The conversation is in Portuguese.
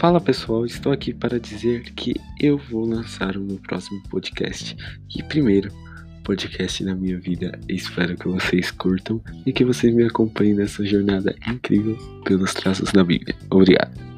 Fala pessoal, estou aqui para dizer que eu vou lançar o meu próximo podcast. E primeiro, podcast na minha vida. Espero que vocês curtam e que vocês me acompanhem nessa jornada incrível pelos traços da Bíblia. Obrigado.